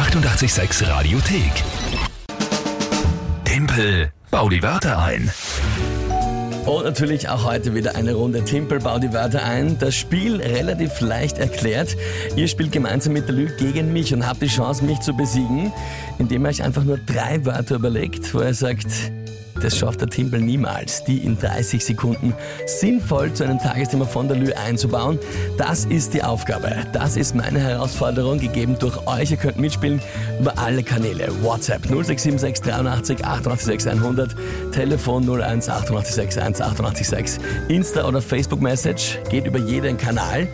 886 Radiothek. Tempel, bau die Wörter ein. Und natürlich auch heute wieder eine Runde Timpel, bau die Wörter ein. Das Spiel relativ leicht erklärt. Ihr spielt gemeinsam mit der Lü gegen mich und habt die Chance, mich zu besiegen, indem ihr euch einfach nur drei Wörter überlegt, wo ihr sagt, das schafft der Timpel niemals, die in 30 Sekunden sinnvoll zu einem Tagesthema von der Lü einzubauen. Das ist die Aufgabe. Das ist meine Herausforderung, gegeben durch euch. Ihr könnt mitspielen über alle Kanäle. WhatsApp 0676 83 886 100, Telefon 01 886 1 886, Insta oder Facebook Message geht über jeden Kanal.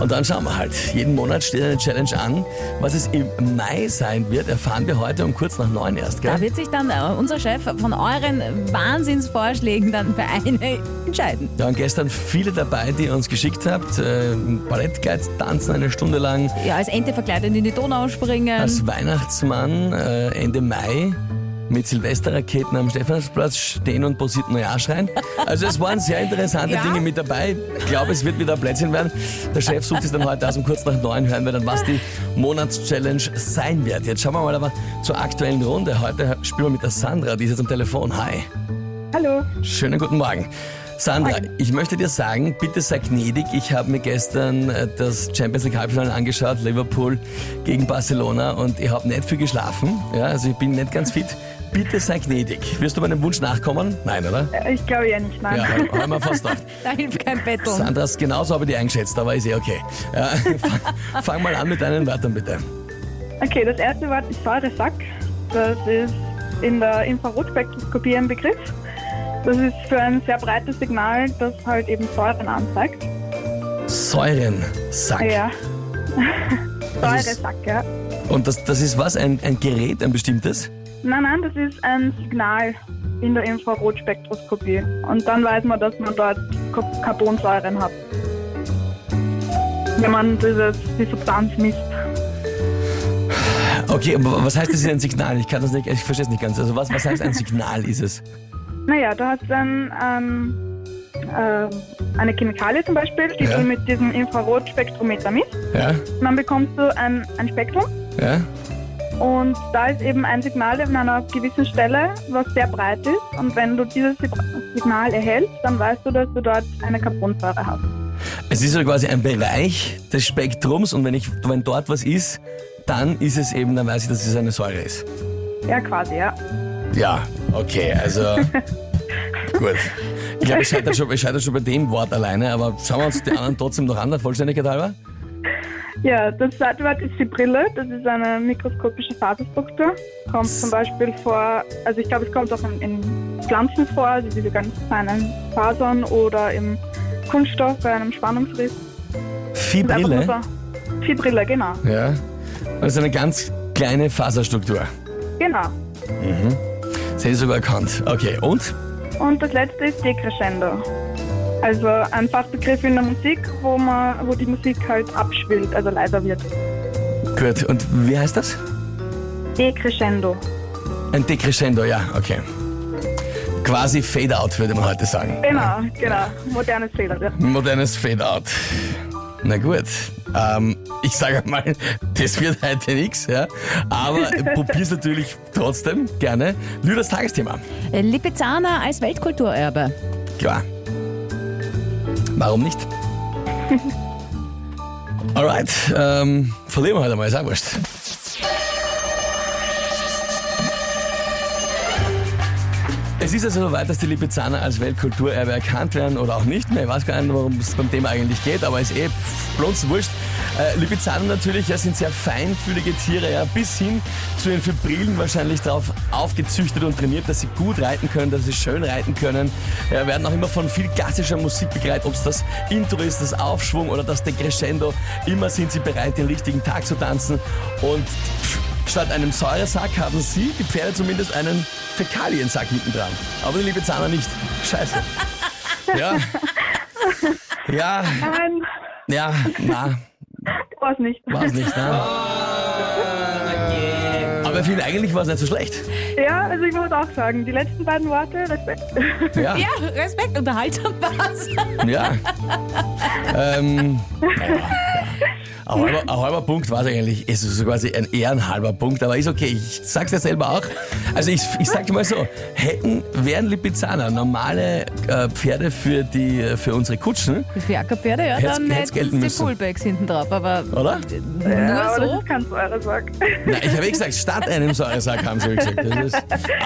Und dann schauen wir halt. Jeden Monat steht eine Challenge an. Was es im Mai sein wird, erfahren wir heute um kurz nach neun erst. Gell? Da wird sich dann äh, unser Chef von euren Wahnsinnsvorschlägen dann für eine entscheiden. Ja, und gestern viele dabei, die ihr uns geschickt habt. Äh, Ballettkleid tanzen eine Stunde lang. Ja, als Ente verkleidet in die Donau springen. Als Weihnachtsmann äh, Ende Mai mit Silvesterraketen am Stephansplatz stehen und posierten Neujahrschreien. Also es waren sehr interessante Ja. Dinge mit dabei. Ich glaube, es wird wieder ein Plätzchen werden. Der Chef sucht es dann heute aus um kurz nach neun hören wir dann, was die Monatschallenge sein wird. Jetzt schauen wir mal aber zur aktuellen Runde. Heute spielen wir mit der Sandra, die ist jetzt am Telefon. Hi. Hallo. Schönen guten Morgen. Sandra, ich möchte dir sagen, bitte sei gnädig. Ich habe mir gestern äh, das Champions League Halbfinale angeschaut, Liverpool gegen Barcelona und ich habe nicht viel geschlafen. Ja, also ich bin nicht ganz fit. Bitte sei gnädig. Wirst du meinem Wunsch nachkommen? Nein, oder? Äh, Ich glaube ja nicht, nein. Ja, haben wir fast gedacht. Da hilft kein Betteln. Sandra, genauso habe ich die eingeschätzt, aber ist eh okay. Ja, fang, fang mal an mit deinen Wörtern, bitte. Okay, das erste Wort ist Säuresack. Das ist in der Infrarotspektroskopie ein Begriff. Das ist für ein sehr breites Signal, das halt eben Säuren anzeigt. Säurensack. Ja. Säuresack, ja. Und das, das ist was? Ein, ein Gerät, ein bestimmtes? Nein, nein, das ist ein Signal in der Infrarotspektroskopie. Und dann weiß man, dass man dort Ca- Carbonsäuren hat. Wenn man dieses, die Substanz misst. Okay, aber was heißt das ist ein Signal? Ich kann das nicht, ich verstehe es nicht ganz. Also was, was heißt ein Signal ist es? Naja, du hast dann ähm, ähm, eine Chemikalie zum Beispiel, die Ja. du mit diesem Infrarotspektrometer misst. Ja? Und dann bekommst du ein, ein Spektrum Ja? und da ist eben ein Signal an einer gewissen Stelle, was sehr breit ist. Und wenn du dieses Sig- Signal erhältst, dann weißt du, dass du dort eine Carbonsäure hast. Es ist so quasi ein Bereich des Spektrums und wenn, ich, wenn dort was ist, dann ist es eben, dann weiß ich, dass es eine Säure ist. Ja, quasi, ja. Ja, okay, also gut. Ich glaube, ich scheitere schon, ich scheitere schon bei dem Wort alleine, aber schauen wir uns die anderen trotzdem noch an, der Vollständigkeit halber. Ja, das zweite Wort ist Fibrille. Das ist eine mikroskopische Faserstruktur. Kommt zum Beispiel vor, also ich glaube, es kommt auch in, in Pflanzen vor, also diese ganz kleinen Fasern oder im Kunststoff bei einem Spannungsriss. Fibrille. so- Fibrille, genau. Ja. Das ist eine ganz kleine Faserstruktur. Genau. Das hätte ich sogar erkannt. Okay, und? Und das letzte ist Decrescendo. Also ein Fachbegriff in der Musik, wo man, wo die Musik halt abschwillt, also leiser wird. Gut, und wie heißt das? Decrescendo. Ein Decrescendo, ja, okay. Quasi Fade-out, würde man heute sagen. Genau, genau. Modernes Fehler. Ja. Modernes Fade-out. Na gut. Ähm, ich sage mal, das wird heute nichts, ja. Aber probier's natürlich trotzdem gerne. Nur das Tagesthema. Lipizzaner als Weltkulturerbe. Klar. Warum nicht? Alright, ähm, verlieren wir heute mal, ist auch wurscht. Es ist also soweit, dass die Lipizzaner als Weltkulturerbe erkannt werden oder auch nicht mehr. Ich weiß gar nicht, worum es beim Thema eigentlich geht, aber ist eh blonds wurscht. Äh, Lipizzaner natürlich ja, sind sehr feinfühlige Tiere, ja, bis hin zu den Fibrillen wahrscheinlich darauf aufgezüchtet und trainiert, dass sie gut reiten können, dass sie schön reiten können. Ja, werden auch immer von viel klassischer Musik begleitet, ob es das Intro ist, das Aufschwung oder das Decrescendo. Immer sind sie bereit, den richtigen Tag zu tanzen und Statt einem Säuresack haben Sie, die Pferde zumindest, einen Fäkaliensack hinten dran. Aber die Lipizzaner nicht. Scheiße. Ja. Ja, Nein, ja, na, war's nicht. war's nicht, ne? Aber finde, eigentlich war es nicht so schlecht. Ja, also ich muss auch sagen, die letzten beiden Worte, Respekt. Ja, Ja, Respekt, unterhaltsam war's. ja. Ähm, ja. Ein halber, ein halber Punkt war es eigentlich, es ist so quasi ein ehrenhalber Punkt, aber ist okay, ich sag's ja selber auch. Also ich, ich sag dir mal so, hätten, wären Lipizzaner normale äh, Pferde für, die, für unsere Kutschen, Für Ackerpferde, ja, Hätt's- dann hätt's hätten sie die. Pullbacks hinten drauf, aber oder? Ja, nur aber das so. ist kein Säuresack. Nein, ich habe eh gesagt, statt einem Säuresack haben sie gesagt. Das ist,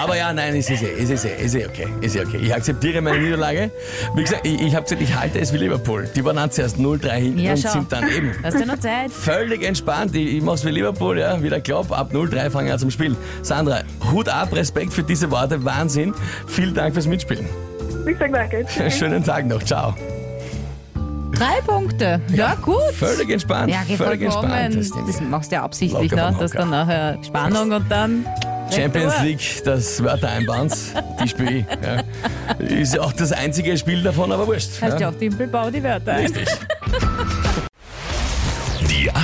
aber ja, nein, es ist eh, es ist eh, es ist eh okay. Es ist eh okay. Ich akzeptiere meine Niederlage. Wie gesagt, ich, ich habe gesagt, ich halte es wie Liverpool. Die waren dann zuerst 0-3 hinten Ja, und schau. sind dann eben Hast du noch Zeit? Völlig entspannt. Ich, ich mach's wie Liverpool, ja, wieder Klopp, ab 0-3 fangen wir an zum Spielen. Sandra, Hut ab, Respekt für diese Worte, Wahnsinn. Vielen Dank fürs Mitspielen. Wie gesagt, danke. Schönen Tag noch, ciao. Drei Punkte. Ja, gut. Völlig entspannt, Ja, völlig entspannt. Das machst du ja absichtlich, ne? dass dann nachher Spannung und dann. Champions. League, das Wörtereinbands, die spiele ich. Ja. Ist auch das einzige Spiel davon, aber wurscht. Heißt ja ja. auch Timpelbau die Wörter. ein. Richtig.